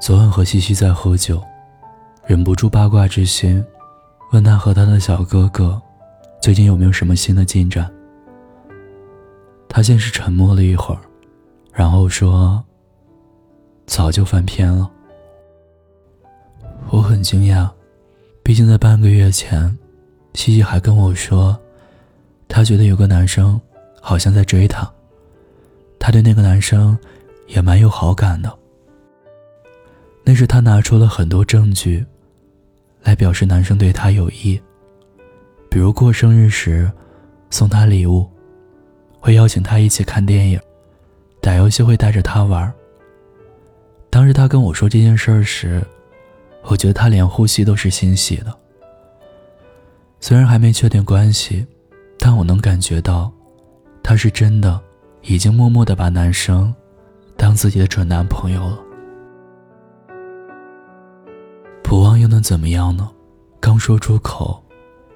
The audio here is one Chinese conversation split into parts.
昨晚和西西在喝酒，忍不住八卦之心，问他和他的小哥哥最近有没有什么新的进展。他先是沉默了一会儿，然后说：“早就翻篇了。”我很惊讶，毕竟在半个月前，西西还跟我说，她觉得有个男生好像在追她，她对那个男生也蛮有好感的。那是她拿出了很多证据，来表示男生对她有意，比如过生日时送她礼物，会邀请她一起看电影，打游戏会带着她玩。当时她跟我说这件事时。我觉得他连呼吸都是欣喜的。虽然还没确定关系，但我能感觉到，他是真的已经默默的把男生当自己的准男朋友了。能怎么样呢？刚说出口，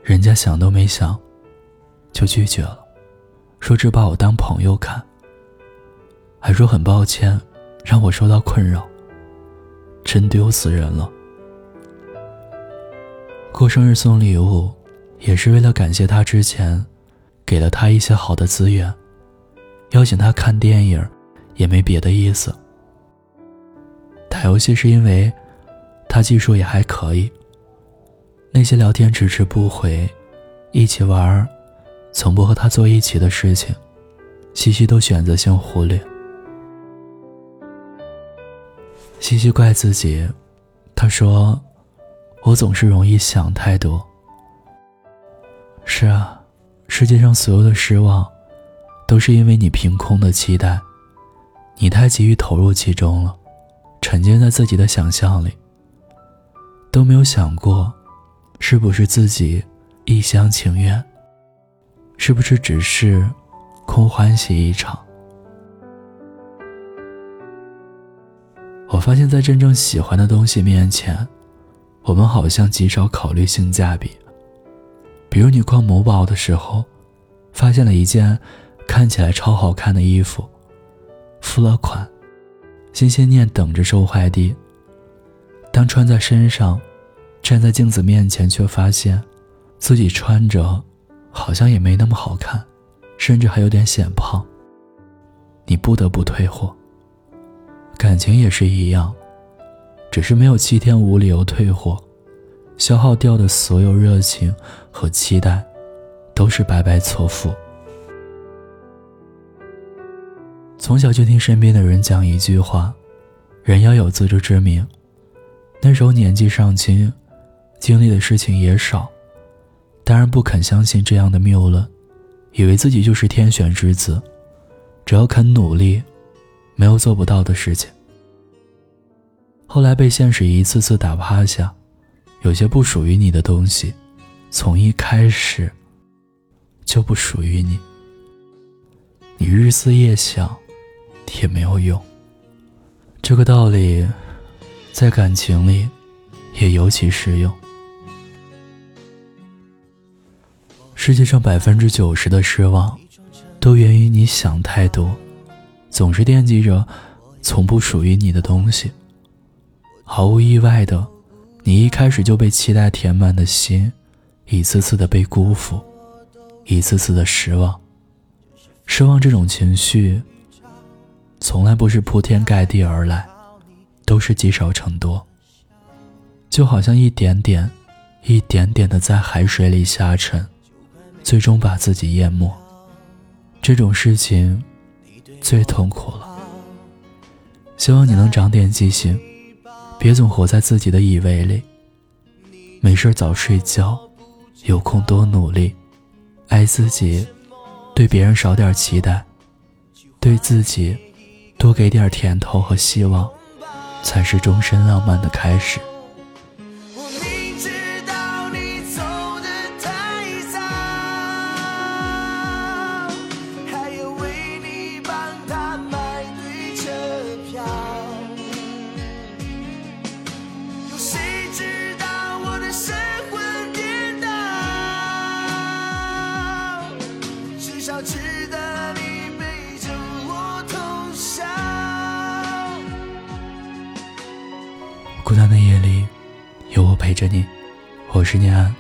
人家想都没想，就拒绝了，说只把我当朋友看，还说很抱歉让我受到困扰，真丢死人了。过生日送礼物，也是为了感谢他之前给了他一些好的资源。邀请他看电影，也没别的意思。打游戏是因为他技术也还可以。那些聊天迟迟不回，一起玩，从不和他坐一起的事情，西西都选择性忽略。西西怪自己，他说。我总是容易想太多。是啊，世界上所有的失望，都是因为你凭空的期待，你太急于投入其中了，沉浸在自己的想象里，都没有想过，是不是自己一厢情愿，是不是只是空欢喜一场？我发现，在真正喜欢的东西面前。我们好像极少考虑性价比。比如你逛某宝的时候，发现了一件看起来超好看的衣服，付了款，心心念等着收快递。当穿在身上，站在镜子面前，却发现自己穿着好像也没那么好看，甚至还有点显胖。你不得不退货。感情也是一样。只是没有七天无理由退货，消耗掉的所有热情和期待，都是白白错付。从小就听身边的人讲一句话：人要有自知之明。那时候年纪尚轻，经历的事情也少，当然不肯相信这样的谬论，以为自己就是天选之子，只要肯努力，没有做不到的事情。后来被现实一次次打趴下，有些不属于你的东西，从一开始就不属于你。你日思夜想，也没有用。这个道理，在感情里也尤其适用。世界上百分之九十的失望，都源于你想太多，总是惦记着从不属于你的东西。毫无意外的，你一开始就被期待填满的心，一次次的被辜负，一次次的失望。失望这种情绪，从来不是铺天盖地而来，都是积少成多。就好像一点点、一点点的在海水里下沉，最终把自己淹没。这种事情最痛苦了。希望你能长点记性。别总活在自己的以为里。没事早睡觉，有空多努力，爱自己，对别人少点期待，对自己多给点甜头和希望，才是终身浪漫的开始。孤单的夜里，有我陪着你。我是念安。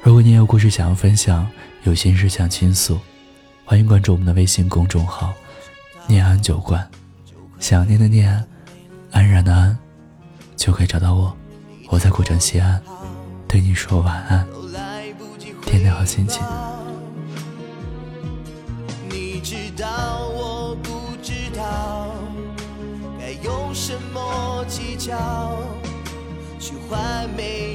如果你有故事想要分享，有心事想倾诉，欢迎关注我们的微信公众号“念安酒馆”。想念的念，安然的安，就可以找到我。我在古城西安，对你说晚安，天天好心情。你知道我不知道该用什么笑去换美。